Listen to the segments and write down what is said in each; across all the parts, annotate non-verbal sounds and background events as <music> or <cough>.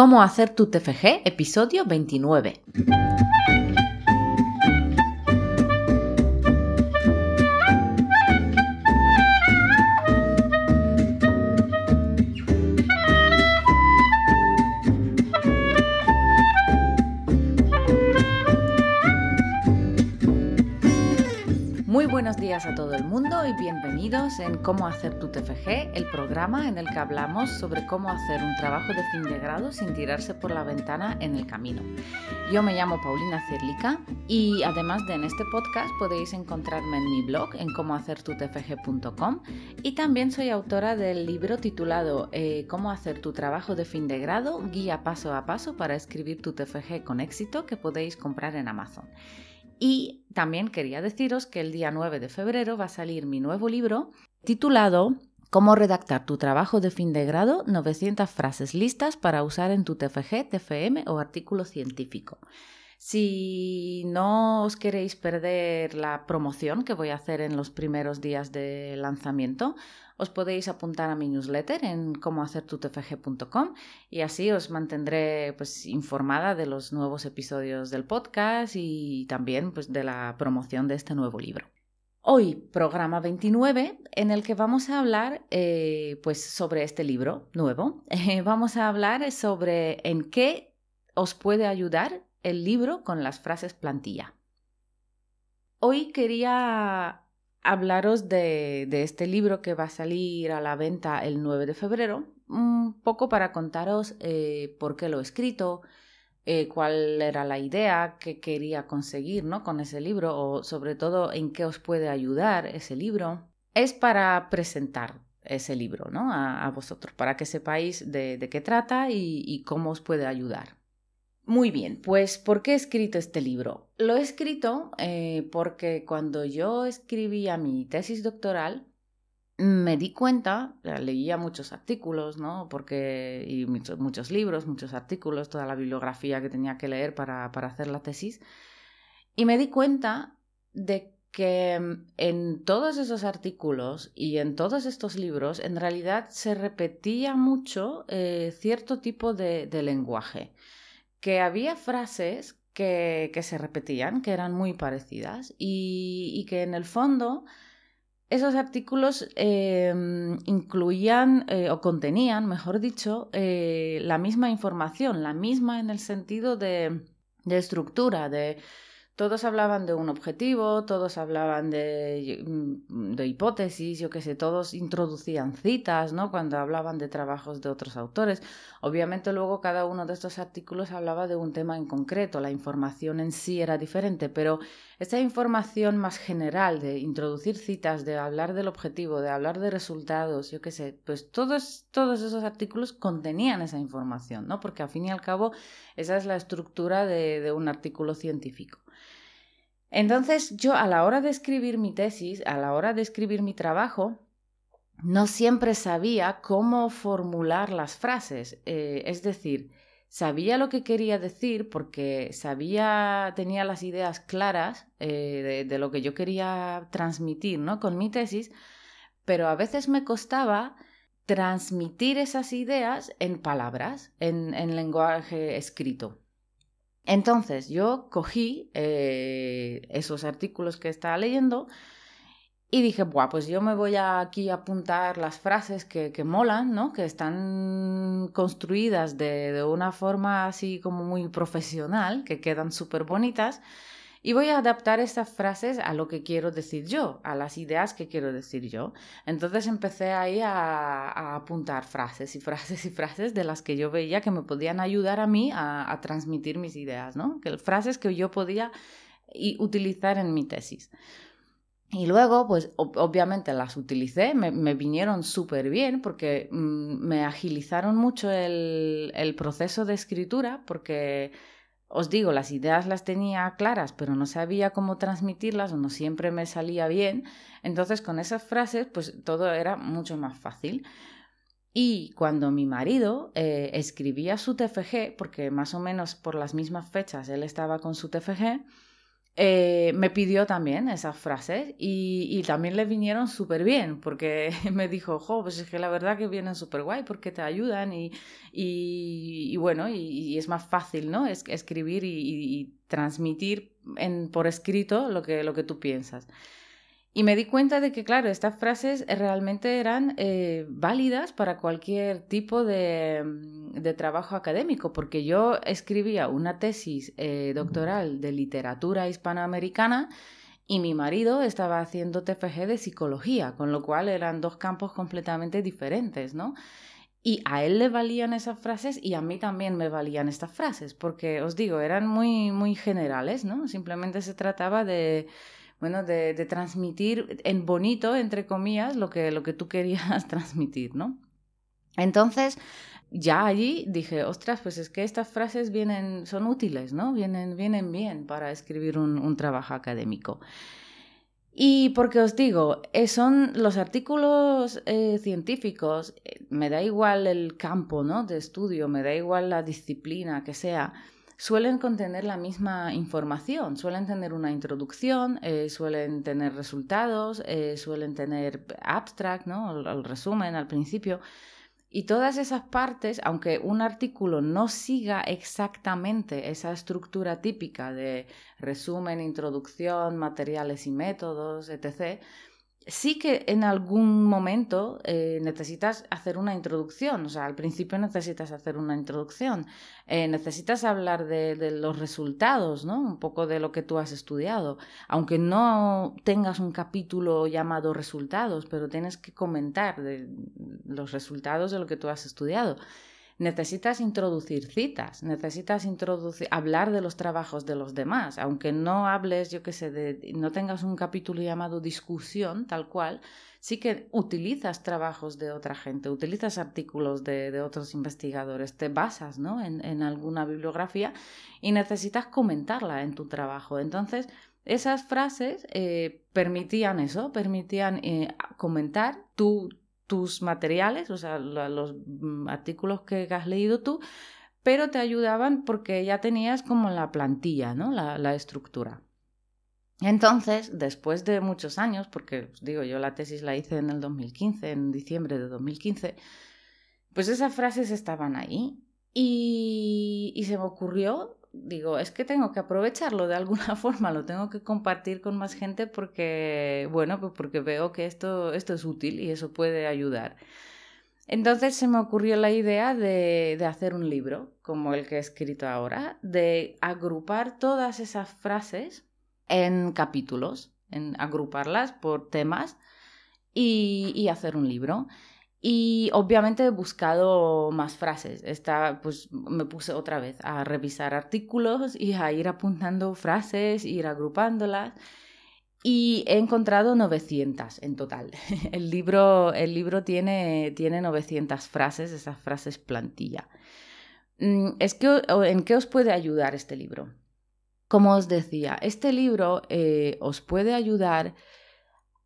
Cómo hacer tu TFG, episodio 29. Buenos días a todo el mundo y bienvenidos en Cómo hacer tu TFG, el programa en el que hablamos sobre cómo hacer un trabajo de fin de grado sin tirarse por la ventana en el camino. Yo me llamo Paulina Cirlica y además de en este podcast podéis encontrarme en mi blog en cómohacertutfg.com y también soy autora del libro titulado eh, Cómo hacer tu trabajo de fin de grado, guía paso a paso para escribir tu TFG con éxito que podéis comprar en Amazon. Y también quería deciros que el día 9 de febrero va a salir mi nuevo libro titulado Cómo redactar tu trabajo de fin de grado, 900 frases listas para usar en tu TFG, TFM o artículo científico. Si no os queréis perder la promoción que voy a hacer en los primeros días de lanzamiento, os podéis apuntar a mi newsletter en comohacertutfg.com y así os mantendré pues, informada de los nuevos episodios del podcast y también pues, de la promoción de este nuevo libro. Hoy, programa 29, en el que vamos a hablar eh, pues, sobre este libro nuevo. vamos a hablar sobre en qué os puede ayudar el libro con las frases plantilla. Hoy quería hablaros de, este libro que va a salir a la venta el 9 de febrero, un poco para contaros eh, por qué lo he escrito, eh, cuál era la idea que quería conseguir ¿no? con ese libro o sobre todo en qué os puede ayudar ese libro. Es para presentar ese libro ¿no? a, vosotros, para que sepáis de, qué trata y cómo os puede ayudar. Muy bien, pues ¿por qué he escrito este libro? Lo he escrito eh, porque cuando yo escribía mi tesis doctoral, me di cuenta, leía muchos artículos, ¿no? Porque, y muchos, libros, muchos artículos, toda la bibliografía que tenía que leer para, para hacer la tesis, y me di cuenta de que mm, en todos esos artículos y en todos estos libros en realidad se repetía mucho eh, cierto tipo de lenguaje que había frases que, se repetían, que eran muy parecidas y, que en el fondo esos artículos em, incluían eh, o contenían, mejor dicho, eh, la misma información, la misma en el sentido de, de estructura, de todos hablaban de un objetivo, todos hablaban de, mm, de, hipótesis, yo qué sé, todos introducían citas, ¿no? Cuando hablaban de trabajos de otros autores. Obviamente luego cada uno de estos artículos hablaba de un tema en concreto, la información en sí era diferente, pero esta información más general de introducir citas, de hablar del objetivo, de hablar de resultados, yo qué sé, pues todos, todos esos artículos contenían esa información, ¿no? Porque al fin y al cabo esa es la estructura de un artículo científico. Entonces yo a la hora de escribir mi tesis, a la hora de escribir mi trabajo, no siempre sabía cómo formular las frases. Eh, es decir, sabía lo que quería decir porque sabía, tenía las ideas claras eh, de, lo que yo quería transmitir ¿no? con mi tesis, pero a veces me costaba transmitir esas ideas en palabras, en lenguaje escrito. Entonces yo cogí eh, esos artículos que estaba leyendo y dije, Buah, pues yo me voy aquí a apuntar las frases que, que molan, ¿no? Que están construidas de, de, una forma así como muy profesional, que quedan súper bonitas. Y voy a adaptar estas frases a lo que quiero decir yo, a las ideas que quiero decir yo. Entonces empecé ahí a, apuntar frases y frases y frases de las que yo veía que me podían ayudar a mí a, transmitir mis ideas, ¿no? Que, frases que yo podía utilizar en mi tesis. Y luego, pues obviamente las utilicé, me, vinieron súper bien porque mm, me agilizaron mucho el, el proceso de escritura porque os digo, las ideas las tenía claras, pero no sabía cómo transmitirlas no siempre me salía bien. Entonces, con esas frases, pues todo era mucho más fácil. Y cuando mi marido eh, escribía su TFG, porque más o menos por las mismas fechas él estaba con su TFG, eh, me pidió también esas frases y, también le vinieron súper bien porque <laughs> me dijo, jo, pues es que la verdad que vienen súper guay porque te ayudan y, y, bueno, y, es más fácil, ¿no? Es, escribir y, transmitir en, por escrito lo que, lo que tú piensas. Y me di cuenta de que, claro, estas frases realmente eran eh, válidas para cualquier tipo de, mm, de, trabajo académico, porque yo escribía una tesis eh, doctoral de literatura hispanoamericana y mi marido estaba haciendo TFG de psicología, con lo cual eran dos campos completamente diferentes, ¿no? Y a él le valían esas frases y a mí también me valían estas frases, porque os digo, eran muy, muy generales, ¿no? Simplemente se trataba de bueno, de, transmitir en bonito, entre comillas, lo que, lo que tú querías <laughs> transmitir, ¿no? Entonces, ya allí dije, ostras, pues es que estas frases vienen, son útiles, ¿no? Vienen, vienen bien para escribir un, trabajo académico. Y porque os digo, eh, son los artículos eh, científicos, eh, me da igual el campo ¿no? de estudio, me da igual la disciplina que sea, suelen contener la misma información, suelen tener una introducción, eh, suelen tener resultados, eh, suelen tener abstract, ¿no? el, resumen al principio. Y todas esas partes, aunque un artículo no siga exactamente esa estructura típica de resumen, introducción, materiales y métodos, etc., sí que en algún momento eh, necesitas hacer una introducción, o sea, al principio necesitas hacer una introducción, eh, necesitas hablar de, los resultados, ¿no? Un poco de lo que tú has estudiado, aunque no tengas un capítulo llamado resultados, pero tienes que comentar los resultados de lo que tú has estudiado necesitas introducir citas, necesitas introducir, hablar de los trabajos de los demás, aunque no hables, yo qué sé, de, no tengas un capítulo llamado discusión, tal cual, sí que utilizas trabajos de otra gente, utilizas artículos de, otros investigadores, te basas ¿no? en, alguna bibliografía y necesitas comentarla en tu trabajo. Entonces, esas frases eh, permitían eso, permitían eh, comentar tu, tus materiales, o sea, los mm, artículos que has leído tú, pero te ayudaban porque ya tenías como la plantilla, ¿no? La, estructura. Entonces, después de muchos años, porque os digo, yo la tesis la hice en el 2015, en diciembre de 2015, pues esas frases estaban ahí y, y se me ocurrió digo, es que tengo que aprovecharlo de alguna <laughs> forma, lo tengo que compartir con más gente porque, bueno, pues porque veo que esto, esto es útil y eso puede ayudar. Entonces se me ocurrió la idea de, de, hacer un libro, como el que he escrito ahora, de agrupar todas esas frases en capítulos, en agruparlas por temas y, y hacer un libro. Y obviamente he buscado más frases. Pues me puse otra vez a revisar artículos y a ir apuntando frases, ir agrupándolas. Y he encontrado 900 en total. <laughs> El libro, el libro tiene, tiene 900 frases, esas frases plantilla. Mm, es que, ¿En qué os puede ayudar este libro? Como os decía, este libro eh, os puede ayudar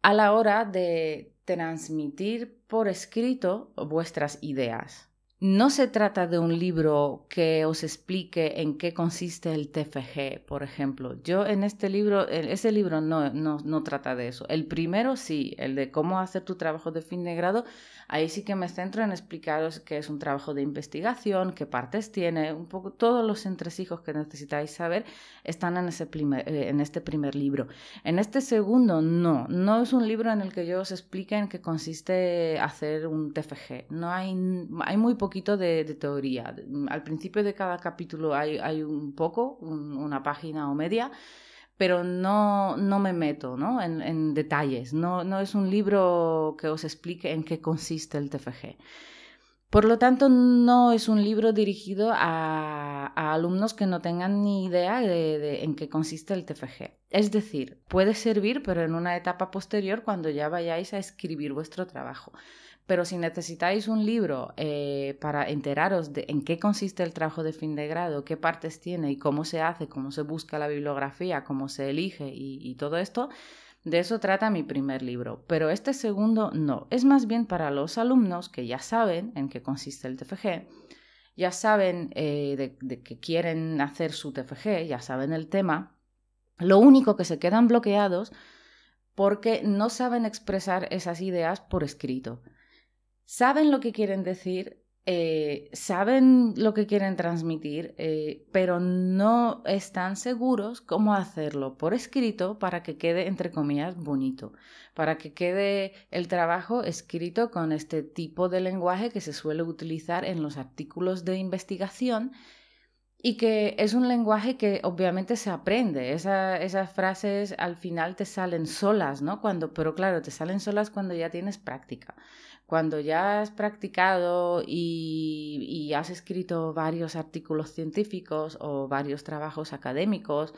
a la hora de transmitir por escrito vuestras ideas. No se trata de un libro que os explique en qué consiste el TFG, por ejemplo. Yo en este libro, ese libro no, no, no trata de eso. El primero sí, el de cómo hacer tu trabajo de fin de grado, Ahí sí que me centro en explicaros qué es un trabajo de investigación, qué partes tiene, un poco todos los entresijos que necesitáis saber están en, ese eh, en este primer libro. En este segundo, no, no es un libro en el que yo os explique en qué consiste hacer un TFG. No hay, hay muy poquito de, teoría. Al principio de cada capítulo hay, un poco, una página o media pero no, no me meto ¿no? En, detalles. No, no es un libro que os explique en qué consiste el TFG. Por lo tanto, no es un libro dirigido a, a alumnos que no tengan ni idea de, de, en qué consiste el TFG. Es decir, puede servir, pero en una etapa posterior cuando ya vayáis a escribir vuestro trabajo. Pero si necesitáis un libro eh, para enteraros de en qué consiste el trabajo de fin de grado, qué partes tiene y cómo se hace, cómo se busca la bibliografía, cómo se elige y, todo esto, de eso trata mi primer libro. Pero este segundo no. Es más bien para los alumnos que ya saben en qué consiste el TFG, ya saben eh, de, de que quieren hacer su TFG, ya saben el tema Lo único que se quedan bloqueados porque no saben expresar esas ideas por escrito. Saben lo que quieren decir, eh, saben lo que quieren transmitir, eh, pero no están seguros cómo hacerlo por escrito para que quede, entre comillas, bonito, para que quede el trabajo escrito con este tipo de lenguaje que se suele utilizar en los artículos de investigación y que es un lenguaje que obviamente se aprende. esas frases al final te salen solas, ¿no? Cuando, pero claro, te salen solas cuando ya tienes práctica. Cuando ya has practicado y, y has escrito varios artículos científicos o varios trabajos académicos,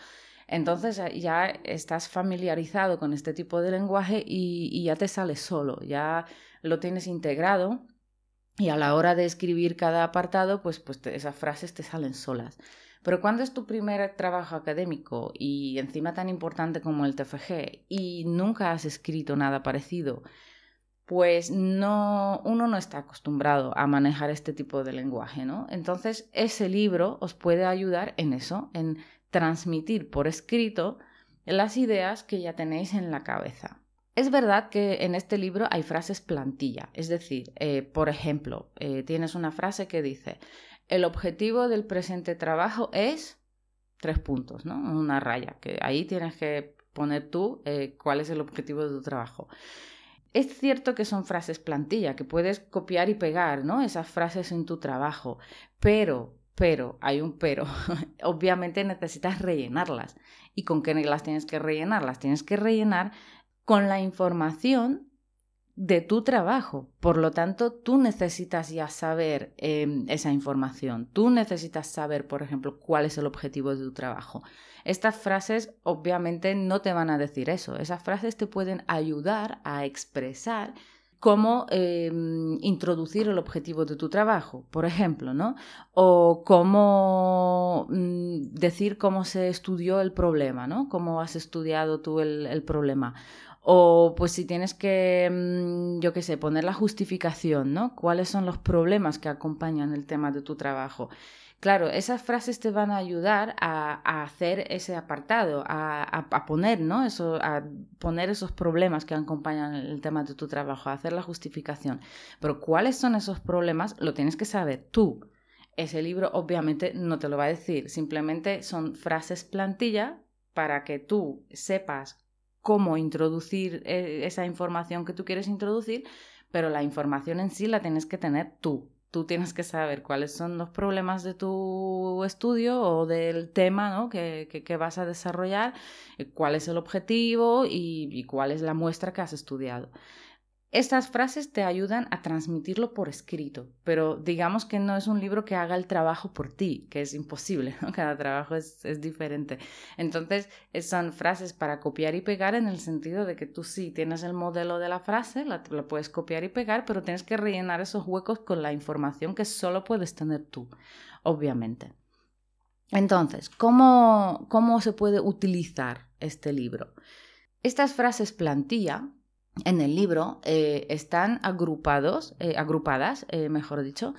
entonces ya estás familiarizado con este tipo de lenguaje y, y ya te sale solo, ya lo tienes integrado y a la hora de escribir cada apartado, pues, pues esas frases te salen solas. Pero cuando es tu primer trabajo académico y encima tan importante como el TFG y nunca has escrito nada parecido, pues no, uno no está acostumbrado a manejar este tipo de lenguaje, ¿no? Entonces, ese libro os puede ayudar en eso, en transmitir por escrito las ideas que ya tenéis en la cabeza. Es verdad que en este libro hay frases plantilla, es decir, eh, por ejemplo, eh, tienes una frase que dice, el objetivo del presente trabajo es tres puntos, ¿no? Una raya, que ahí tienes que poner tú eh, cuál es el objetivo de tu trabajo. Es cierto que son frases plantilla, que puedes copiar y pegar, ¿no? Esas frases en tu trabajo, pero, pero, hay un pero, <laughs> obviamente necesitas rellenarlas. ¿Y con qué las tienes que rellenar? Las tienes que rellenar con la información de tu trabajo. Por lo tanto, tú necesitas ya saber em, esa información. Tú necesitas saber, por ejemplo, cuál es el objetivo de tu trabajo. Estas frases obviamente no te van a decir eso. Esas frases te pueden ayudar a expresar cómo em, introducir el objetivo de tu trabajo, por ejemplo, ¿no? O cómo mm, decir cómo se estudió el problema, ¿no? Cómo has estudiado tú el problema o pues si tienes que, mm, yo qué sé, poner la justificación, ¿no? ¿Cuáles son los problemas que acompañan el tema de tu trabajo? Claro, esas frases te van a ayudar a, hacer ese apartado, a, poner, ¿no? Eso, a poner esos problemas que acompañan el tema de tu trabajo, a hacer la justificación. Pero cuáles son esos problemas lo tienes que saber tú. Ese libro obviamente no te lo va a decir, simplemente son frases plantilla para que tú sepas cómo introducir eh, esa información que tú quieres introducir, pero la información en sí la tienes que tener tú. Tú tienes que saber cuáles son los problemas de tu estudio o del tema ¿no? que, que, vas a desarrollar, eh, cuál es el objetivo y cuál es la muestra que has estudiado. Estas frases te ayudan a transmitirlo por escrito, pero digamos que no es un libro que haga el trabajo por ti, que es imposible, <laughs> cada trabajo es, diferente. Entonces, son frases para copiar y pegar en el sentido de que tú sí tienes el modelo de la frase, la, la puedes copiar y pegar, pero tienes que rellenar esos huecos con la información que solo puedes tener tú, obviamente. Entonces, ¿cómo, cómo se puede utilizar este libro? Estas frases plantilla en el libro eh, están agrupados, eh, agrupadas, eh, mejor dicho,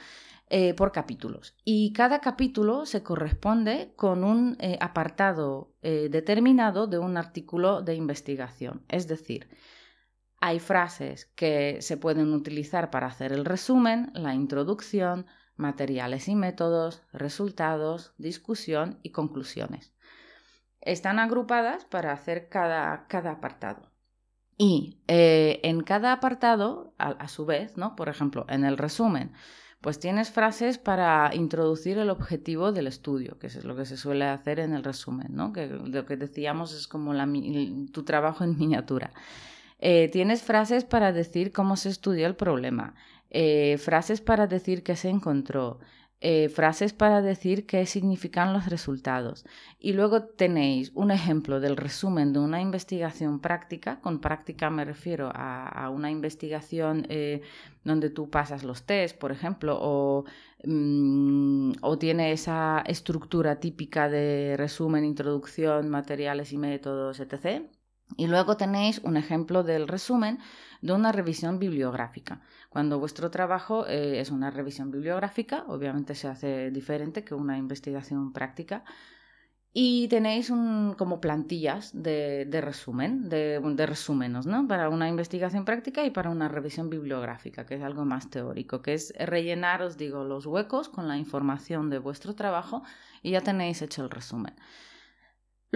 por capítulos. Y cada capítulo se corresponde con un apartado determinado de un artículo de investigación. Es decir, hay frases que se pueden utilizar para hacer el resumen, la introducción, materiales y métodos, resultados, discusión y conclusiones. Están agrupadas para hacer cada, cada apartado. Y eh, en cada apartado, a, su vez, ¿no? Por ejemplo, en el resumen, pues tienes frases para introducir el objetivo del estudio, que es lo que se suele hacer en el resumen, ¿no? Que lo que decíamos es como tu trabajo en miniatura. Eh, tienes frases para decir cómo se estudió el problema, eh, frases para decir qué se encontró, eh, frases para decir qué significan los resultados. Y luego tenéis un ejemplo del resumen de una investigación práctica. Con práctica me refiero a, una investigación eh, donde tú pasas los test, por ejemplo, o, mm, o tiene esa estructura típica de resumen, introducción, materiales y métodos, etc. Y luego tenéis un ejemplo del resumen de una revisión bibliográfica. Cuando vuestro trabajo eh, es una revisión bibliográfica, obviamente se hace diferente que una investigación práctica. y tenéis un, como plantillas de, resumen, de, de, ¿no? Para una investigación práctica y para una revisión bibliográfica, que es algo más teórico, que es rellenar, os digo, los huecos con la información de vuestro trabajo y ya tenéis hecho el resumen.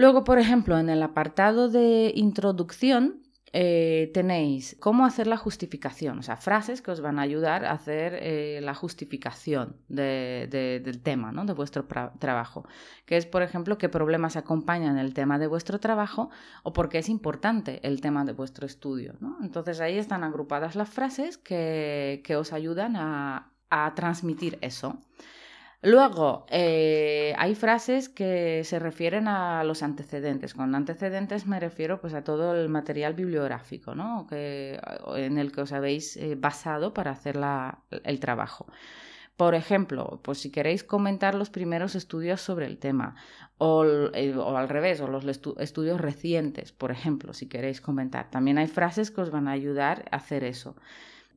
Luego, por ejemplo, en el apartado de introducción, eh, tenéis cómo hacer la justificación, o sea, frases que os van a ayudar a hacer eh, la justificación del tema, ¿no? De vuestro trabajo. Que es, por ejemplo, qué problemas acompañan el tema de vuestro trabajo o por qué es importante el tema de vuestro estudio. Entonces ahí están agrupadas las frases que, os ayudan a, a transmitir eso. Luego, eh, hay frases que se refieren a los antecedentes. Con antecedentes me refiero pues, a todo el material bibliográfico ¿no? que, en el que os habéis eh, basado para hacer el trabajo. Por ejemplo, pues si queréis comentar los primeros estudios sobre el tema, o, eh, o al revés, o los estudios recientes, por ejemplo, si queréis comentar. También hay frases que os van a ayudar a hacer eso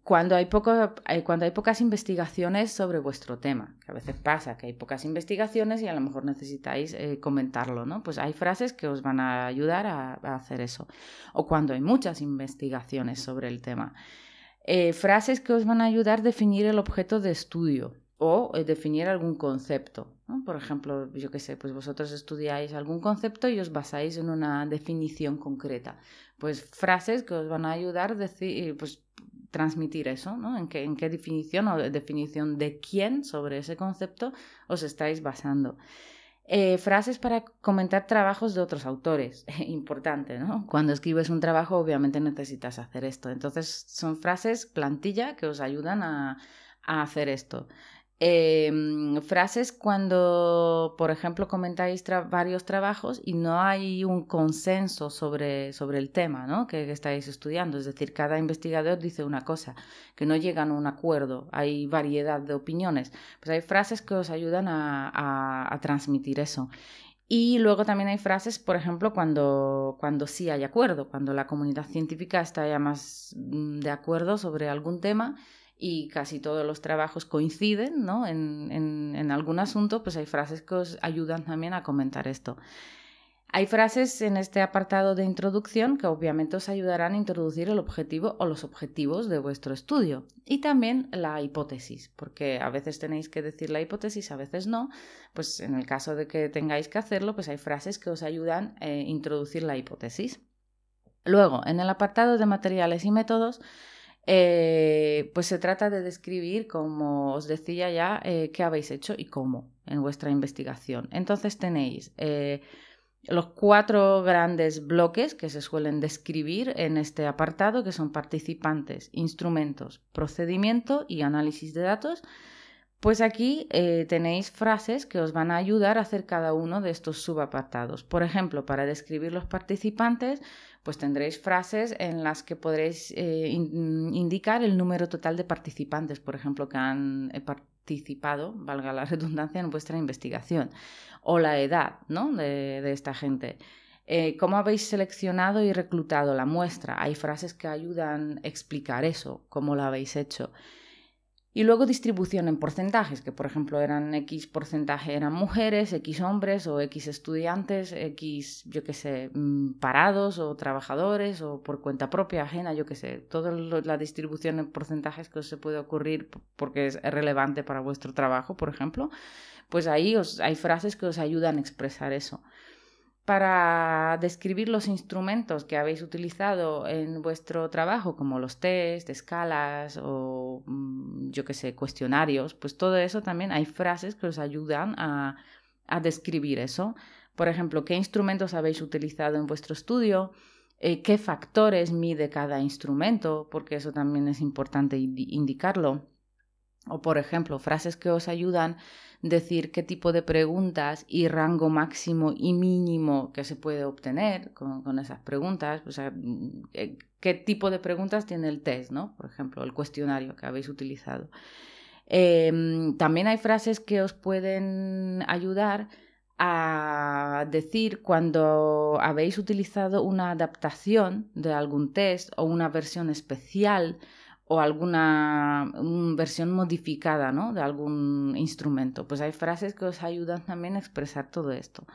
cuando hay, poco, eh, cuando hay pocas investigaciones sobre vuestro tema, que a veces pasa que hay pocas investigaciones y a lo mejor necesitáis eh, comentarlo, ¿no? Pues hay frases que os van a ayudar a, hacer eso. O cuando hay muchas investigaciones sobre el tema. Eh, frases que os van a ayudar a definir el objeto de estudio o definir algún concepto. Por ejemplo, yo qué sé, pues vosotros estudiáis algún concepto y os basáis en una definición concreta. Pues frases que os van a ayudar a decir, pues transmitir eso, ¿no? ¿En qué, en qué definición o definición de quién sobre ese concepto os estáis basando. Eh, frases para comentar trabajos de otros autores. <laughs> Importante, ¿no? Cuando escribes un trabajo, obviamente necesitas hacer esto. Entonces, son frases plantilla que os ayudan a, a hacer esto. Em, frases cuando, por ejemplo, comentáis varios trabajos y no hay un consenso sobre, sobre el tema ¿no? que, estáis estudiando. Es decir, cada investigador dice una cosa, que no llegan a un acuerdo, hay variedad de opiniones. Pues hay frases que os ayudan a, a, transmitir eso. Y luego también hay frases, por ejemplo, cuando, cuando sí hay acuerdo, cuando la comunidad científica está ya más mm, de acuerdo sobre algún tema y casi todos los trabajos coinciden ¿no? en, en, algún asunto, pues hay frases que os ayudan también a comentar esto. Hay frases en este apartado de introducción que obviamente os ayudarán a introducir el objetivo o los objetivos de vuestro estudio y también la hipótesis, porque a veces tenéis que decir la hipótesis, a veces no, pues en el caso de que tengáis que hacerlo, pues hay frases que os ayudan a introducir la hipótesis. Luego, en el apartado de materiales y métodos, eh, pues se trata de describir, como os decía ya, eh, qué habéis hecho y cómo en vuestra investigación. Entonces tenéis eh, los cuatro grandes bloques que se suelen describir en este apartado, que son participantes, instrumentos, procedimiento y análisis de datos. Pues aquí tenéis frases que os van a ayudar a hacer cada uno de estos subapartados. Por ejemplo, para describir los participantes, pues tendréis frases en las que podréis eh, indicar el número total de participantes, por ejemplo, que han eh, participado, valga la <laughs> redundancia, en vuestra investigación, o la edad ¿no? de, esta gente. Eh, ¿Cómo habéis seleccionado y reclutado la muestra? Hay frases que ayudan a explicar eso, cómo lo habéis hecho. Y luego distribución en porcentajes, que por ejemplo eran X porcentaje eran mujeres, X hombres o X estudiantes, X, yo qué sé, mm, parados o trabajadores o por cuenta propia, ajena, yo qué sé. Toda la distribución en porcentajes que os se puede ocurrir porque es relevante para vuestro trabajo, por ejemplo, pues ahí os, hay frases que os ayudan a expresar eso para describir los instrumentos que habéis utilizado en vuestro trabajo, como los test, escalas o mm, yo qué sé, cuestionarios, pues todo eso también hay frases que os ayudan a, describir eso. Por ejemplo, qué instrumentos habéis utilizado en vuestro estudio, eh, qué factores mide cada instrumento, porque eso también es importante indicarlo. O, por ejemplo, frases que os ayudan decir qué tipo de preguntas y rango máximo y mínimo que se puede obtener con, esas preguntas, o sea, mm, eh, qué tipo de preguntas tiene el test, ¿no? Por ejemplo, el cuestionario que habéis utilizado. Em, también hay frases que os pueden ayudar a decir cuando habéis utilizado una adaptación de algún test o una versión especial o alguna versión modificada de algún instrumento. Pues hay frases que os ayudan también a expresar todo esto.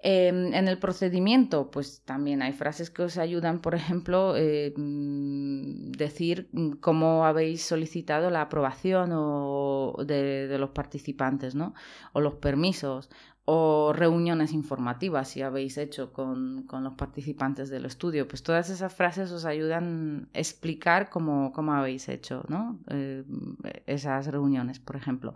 Em, en el procedimiento, pues también hay frases que os ayudan, por ejemplo, eh, mm, decir mm, cómo habéis solicitado la aprobación o de, de, los participantes, ¿no? O los permisos, o reuniones informativas si habéis hecho con, los participantes del estudio. Pues todas esas frases os ayudan a explicar cómo, cómo habéis hecho ¿no? Eh, esas reuniones, por ejemplo.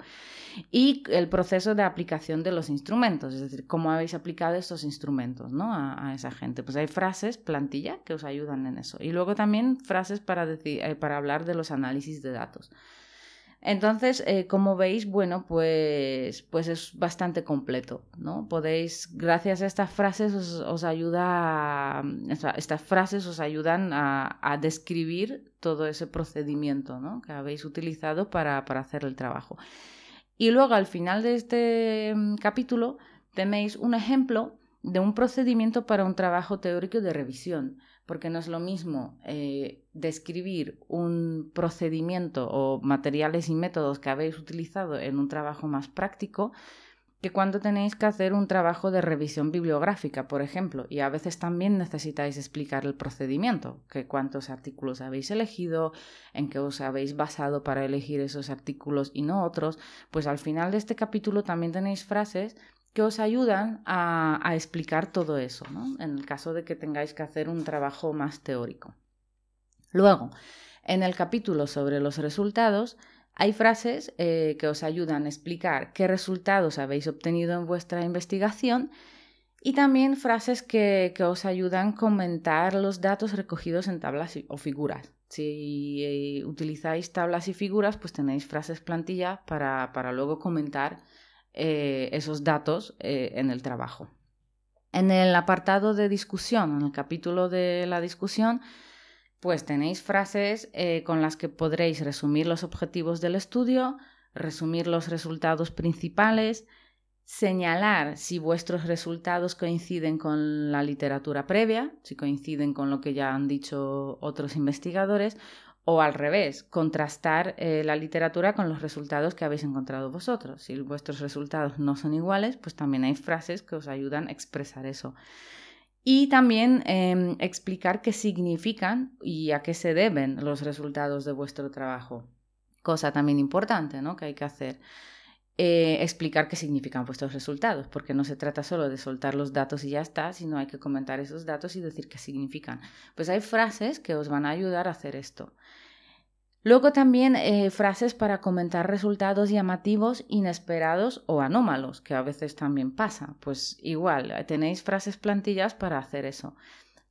Y el proceso de aplicación de los instrumentos, es decir, cómo habéis aplicado estos instrumentos ¿no? a, esa gente. Pues hay frases, plantilla, que os ayudan en eso. Y luego también frases para, decir, eh, para hablar de los análisis de datos. Entonces, eh, como veis, bueno, pues, pues es bastante completo, ¿no? Podéis, gracias a estas frases, os, ayuda, estas frases os ayudan a, describir todo ese procedimiento, ¿no? Que habéis utilizado para, para hacer el trabajo. Y luego, al final de este mm, capítulo, tenéis un ejemplo de un procedimiento para un trabajo teórico de revisión porque no es lo mismo eh, describir un procedimiento o materiales y métodos que habéis utilizado en un trabajo más práctico que cuando tenéis que hacer un trabajo de revisión bibliográfica, por ejemplo, y a veces también necesitáis explicar el procedimiento, que cuántos artículos habéis elegido, en qué os habéis basado para elegir esos artículos y no otros, pues al final de este capítulo también tenéis frases que os ayudan a, explicar todo eso, en el caso de que tengáis que hacer un trabajo más teórico. Luego, en el capítulo sobre los resultados, hay frases eh, que os ayudan a explicar qué resultados habéis obtenido en vuestra investigación y también frases que, os ayudan a comentar los datos recogidos en tablas o figuras. Si eh, utilizáis tablas y figuras, pues tenéis frases plantilla para, para luego comentar eh, esos datos eh, en el trabajo. En el apartado de discusión, en el capítulo de la discusión, pues tenéis frases eh, con las que podréis resumir los objetivos del estudio, resumir los resultados principales, señalar si vuestros resultados coinciden con la literatura previa, si coinciden con lo que ya han dicho otros investigadores, o al revés, contrastar eh, la literatura con los resultados que habéis encontrado vosotros. Si vuestros resultados no son iguales, pues también hay frases que os ayudan a expresar eso. Y también em, explicar qué significan y a qué se deben los resultados de vuestro trabajo. Cosa también importante, ¿no? Que hay que hacer. Eh, explicar qué significan vuestros resultados, porque no se trata solo de soltar los datos y ya está, sino hay que comentar esos datos y decir qué significan. Pues hay frases que os van a ayudar a hacer esto. Luego también eh, frases para comentar resultados llamativos, inesperados o anómalos, que a veces también pasa. Pues igual, tenéis frases plantillas para hacer eso.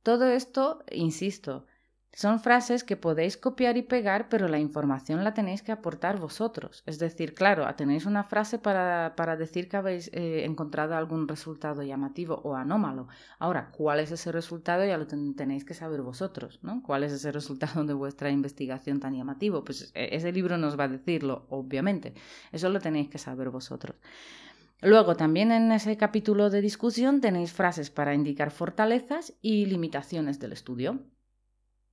Todo esto, insisto, son frases que podéis copiar y pegar, pero la información la tenéis que aportar vosotros. Es decir, claro, tenéis una frase para, para decir que habéis eh, encontrado algún resultado llamativo o anómalo. Ahora, ¿cuál es ese resultado? Ya lo tenéis que saber vosotros, ¿no? ¿Cuál es ese resultado de vuestra investigación tan llamativo? Pues e, ese libro nos va a decirlo, obviamente. Eso lo tenéis que saber vosotros. Luego, también en ese capítulo de discusión tenéis frases para indicar fortalezas y limitaciones del estudio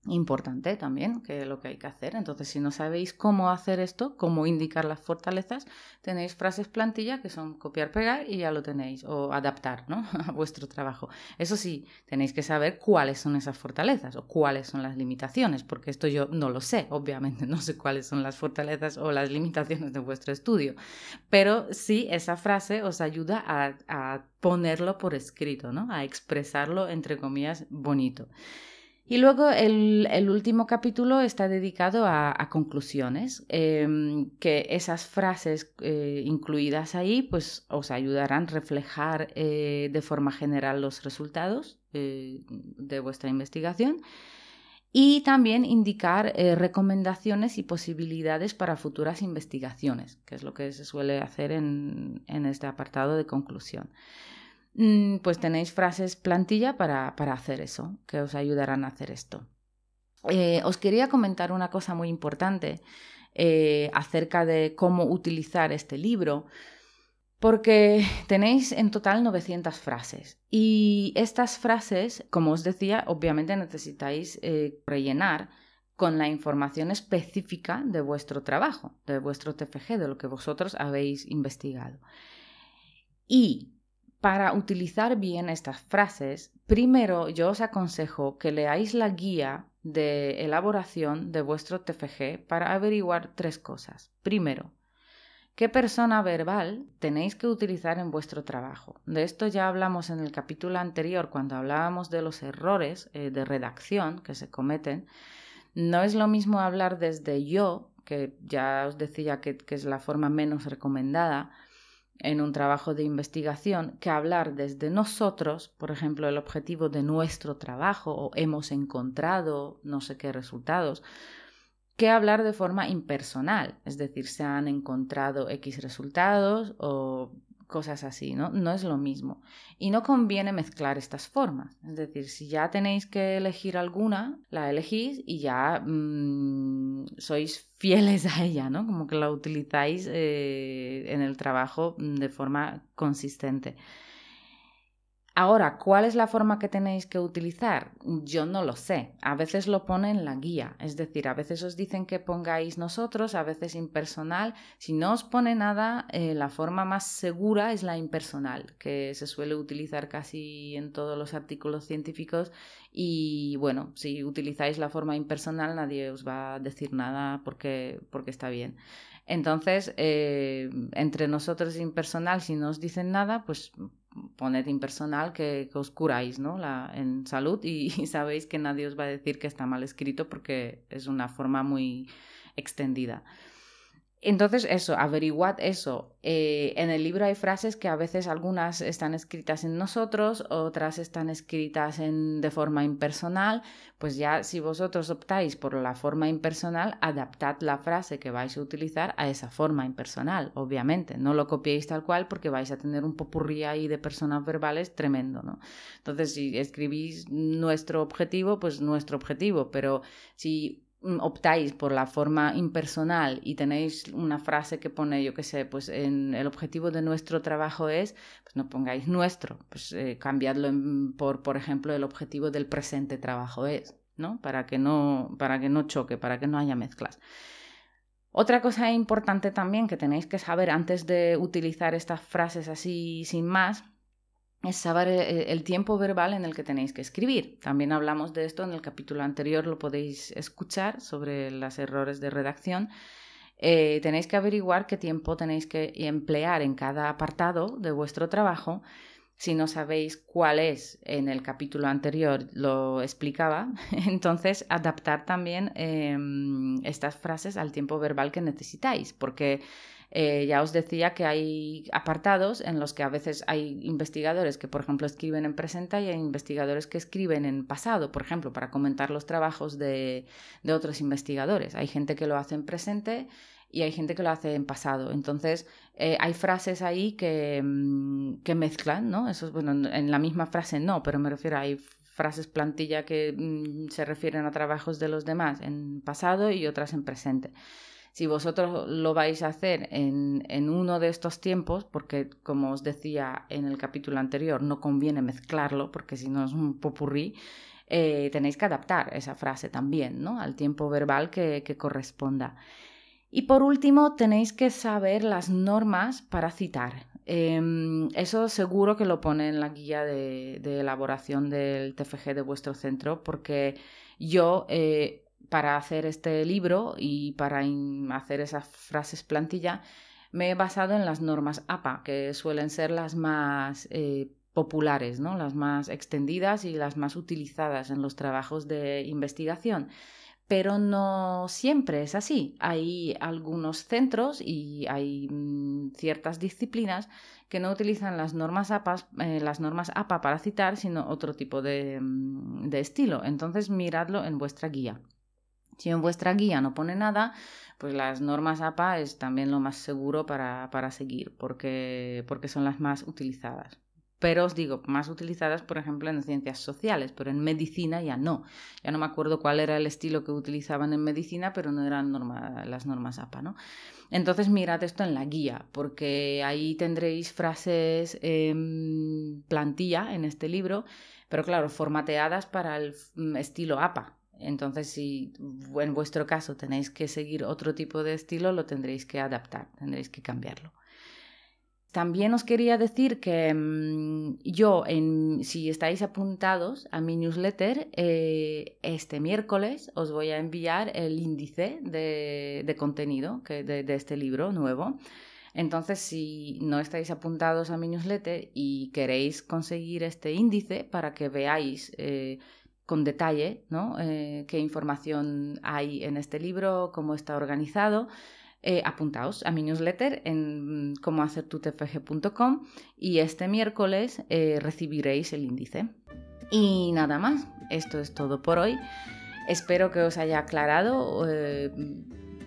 importante también, que lo que hay que hacer. Entonces, si no sabéis cómo hacer esto, cómo indicar las fortalezas, tenéis frases plantilla que son copiar, pegar y ya lo tenéis, o adaptar ¿no? <laughs> a vuestro trabajo. Eso sí, tenéis que saber cuáles son esas fortalezas o cuáles son las limitaciones, porque esto yo no lo sé, obviamente, <laughs> no sé cuáles son las fortalezas o las limitaciones de vuestro estudio, pero sí esa frase os ayuda a, a ponerlo por escrito, ¿no? a expresarlo, entre comillas, bonito. Y luego el, último capítulo está dedicado a, conclusiones, em, que esas frases eh, incluidas ahí pues os ayudarán a reflejar eh, de forma general los resultados eh, de vuestra investigación y también indicar recomendaciones y posibilidades para futuras investigaciones, que es lo que se suele hacer en este apartado de conclusión. Mm, pues tenéis frases plantilla para, hacer eso, que os ayudarán a hacer esto. Eh, os quería comentar una cosa muy importante eh, acerca de cómo utilizar este libro, porque tenéis en total 900 frases y estas frases, como os decía, obviamente necesitáis eh, rellenar con la información específica de vuestro trabajo, de vuestro TFG, de lo que vosotros habéis investigado. Y para utilizar bien estas frases, primero yo os aconsejo que leáis la guía de elaboración de vuestro TFG para averiguar tres cosas. Primero, ¿Qué persona verbal tenéis que utilizar en vuestro trabajo? De esto ya hablamos en el capítulo anterior cuando hablábamos de los errores eh, de redacción que se cometen. No es lo mismo hablar desde yo, que ya os decía que, que es la forma menos recomendada, en un trabajo de investigación que hablar desde nosotros, por ejemplo, el objetivo de nuestro trabajo o hemos encontrado no sé qué resultados, que hablar de forma impersonal, es decir, se han encontrado X resultados o cosas así, ¿no? No es lo mismo. Y no conviene mezclar estas formas. Es decir, si ya tenéis que elegir alguna, la elegís y ya mm, sois fieles <laughs> a ella, ¿no? Como que la utilizáis eh, en el trabajo de forma consistente. Ahora, ¿cuál es la forma que tenéis que utilizar? Yo no lo sé. A veces lo pone en la guía. Es decir, a veces os dicen que pongáis nosotros, a veces impersonal. Si no os pone nada, eh, la forma más segura es la impersonal, que se suele utilizar casi en todos los artículos científicos. Y bueno, si utilizáis la forma impersonal, nadie os va a decir nada porque, porque está bien. Entonces, eh, entre nosotros impersonal, si no os dicen nada, pues poned impersonal que, os curáis ¿no? La, en salud y, sabéis que nadie os va a decir que está mal escrito porque es una forma muy extendida. Entonces, eso, averiguad eso. Eh, en el libro hay frases que a veces algunas están escritas en nosotros, otras están escritas en, de forma impersonal. Pues ya si vosotros optáis por la forma impersonal, adaptad la frase que vais a utilizar a esa forma impersonal, obviamente. No lo copiéis tal cual porque vais a tener un popurrí ahí de personas verbales tremendo, ¿no? Entonces, si escribís nuestro objetivo, pues nuestro objetivo, pero si optáis por la forma impersonal y tenéis una frase que pone, yo qué sé, pues en el objetivo de nuestro trabajo es, pues no pongáis nuestro, pues eh, cambiadlo por, por ejemplo, el objetivo del presente trabajo es, ¿no? Para que no, para que no choque, para que no haya mezclas. Otra cosa importante también que tenéis que saber antes de utilizar estas frases así sin más es saber eh, el tiempo verbal en el que tenéis que escribir. También hablamos de esto en el capítulo anterior, lo podéis escuchar sobre los errores de redacción. Eh, tenéis que averiguar qué tiempo tenéis que emplear en cada apartado de vuestro trabajo. Si no sabéis cuál es, en el capítulo anterior lo explicaba, <laughs> entonces adaptar también em, estas frases al tiempo verbal que necesitáis, porque eh, ya os decía que hay apartados en los que a veces hay investigadores que, por ejemplo, escriben en presente y hay investigadores que escriben en pasado, por ejemplo, para comentar los trabajos de, otros investigadores. Hay gente que lo hace en presente y hay gente que lo hace en pasado. Entonces, eh, hay frases ahí que, mm, que mezclan, ¿no? Eso es, bueno, en la misma frase no, pero me refiero a hay frases plantilla que mm, se refieren a trabajos de los demás en pasado y otras en presente. Si vosotros lo vais a hacer en, uno de estos tiempos, porque como os decía en el capítulo anterior, no conviene mezclarlo, porque si no es un popurrí, eh, tenéis que adaptar esa frase también ¿no? al tiempo verbal que, corresponda. Y por último, tenéis que saber las normas para citar. Em, eso seguro que lo pone en la guía de, elaboración del TFG de vuestro centro, porque yo eh, para hacer este libro y para hacer esas frases plantilla, me he basado en las normas APA, que suelen ser las más eh, populares, ¿no? las más extendidas y las más utilizadas en los trabajos de investigación. Pero no siempre es así. Hay algunos centros y hay mm, ciertas disciplinas que no utilizan las normas, APA, eh, las normas APA para citar, sino otro tipo mm, de estilo. Entonces miradlo en vuestra guía. Si en vuestra guía no pone nada, pues las normas APA es también lo más seguro para, para seguir, porque, porque son las más utilizadas. Pero os digo, más utilizadas, por ejemplo, en ciencias sociales, pero en medicina ya no. Ya no me acuerdo cuál era el estilo que utilizaban en medicina, pero no eran las normas APA, ¿no? Entonces mirad esto en la guía, porque ahí tendréis frases en plantilla en este libro, pero claro, formateadas para el mm, estilo APA, entonces, si en vuestro caso tenéis que seguir otro tipo de estilo, lo tendréis que adaptar, tendréis que cambiarlo. También os quería decir que mm, yo, si estáis apuntados a mi newsletter, eh, este miércoles os voy a enviar el índice de, contenido de, este libro nuevo. Entonces, si no estáis apuntados a mi newsletter y queréis conseguir este índice para que veáis eh, con detalle eh, qué información hay en este libro, cómo está organizado, eh, apuntaos a mi newsletter en comohacertutfg.com y este miércoles eh, recibiréis el índice. Y nada más, esto es todo por hoy. Espero que os haya aclarado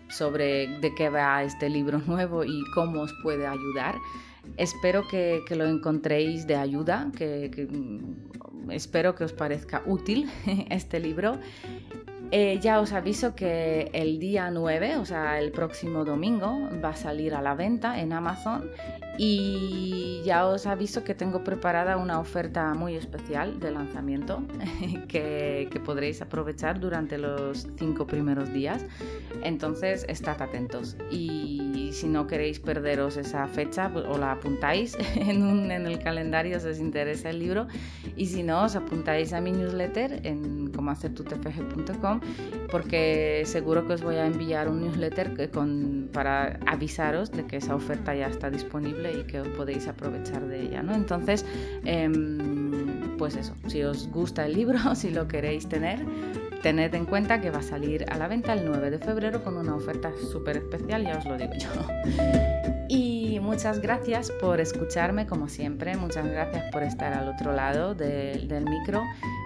sobre de qué va este libro <laughs> nuevo y cómo os puede ayudar. Espero que, lo encontréis de ayuda, que mm, espero que os parezca útil <laughs> este libro. Eh, ya os aviso que el día 9, o sea, el próximo domingo, va a salir a la venta en Amazon y ya os aviso que tengo preparada una oferta muy especial de lanzamiento <laughs> que, que podréis aprovechar durante los cinco primeros días. Entonces, estad atentos. Y si no queréis perderos esa fecha, pues, o la apuntáis <laughs> en, un, en el calendario si os interesa el libro. Y si no, os apuntáis a mi newsletter en comohacertutfg.com porque seguro que os voy a enviar un newsletter con, para avisaros de que esa oferta ya está disponible y que os podéis aprovechar de ella. ¿no? Entonces, em, pues eso, si os gusta el libro, <laughs> si lo queréis tener, tened en cuenta que va a salir a la venta el 9 de febrero con una oferta súper especial, ya os lo digo yo. Y muchas gracias por escucharme como siempre, muchas gracias por estar al otro lado del micro.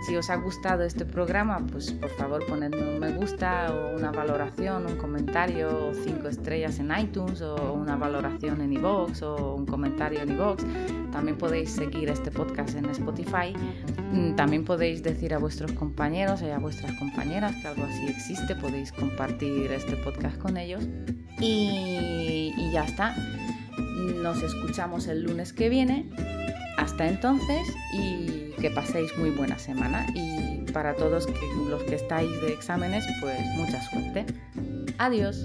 Si os ha gustado este programa, pues por favor ponedme un me gusta o una valoración, un comentario, cinco estrellas en iTunes o una valoración en iVoox o un comentario en iVoox. También podéis seguir este podcast en Spotify. Mm, también podéis decir a vuestros compañeros y a vuestras compañeras que algo así existe. Podéis compartir este podcast con ellos. Y, y ya está. Nos escuchamos el lunes que viene. Hasta entonces y que paséis muy buena semana. Y para todos los que estáis de exámenes, pues mucha suerte. Adiós.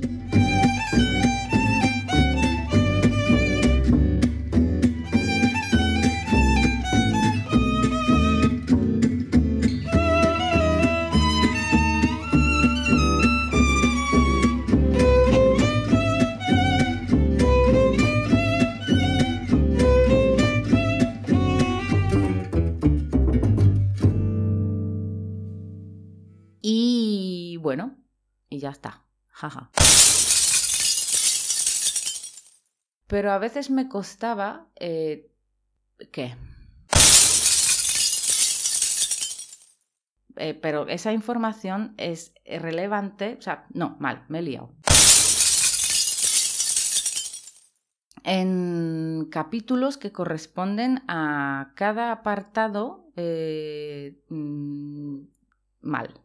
Está. Jaja. Pero a veces me costaba... Eh, ¿Qué? Eh, pero esa información es relevante, o sea, no, mal, me he liado. En capítulos que corresponden a cada apartado, eh, mm, mal.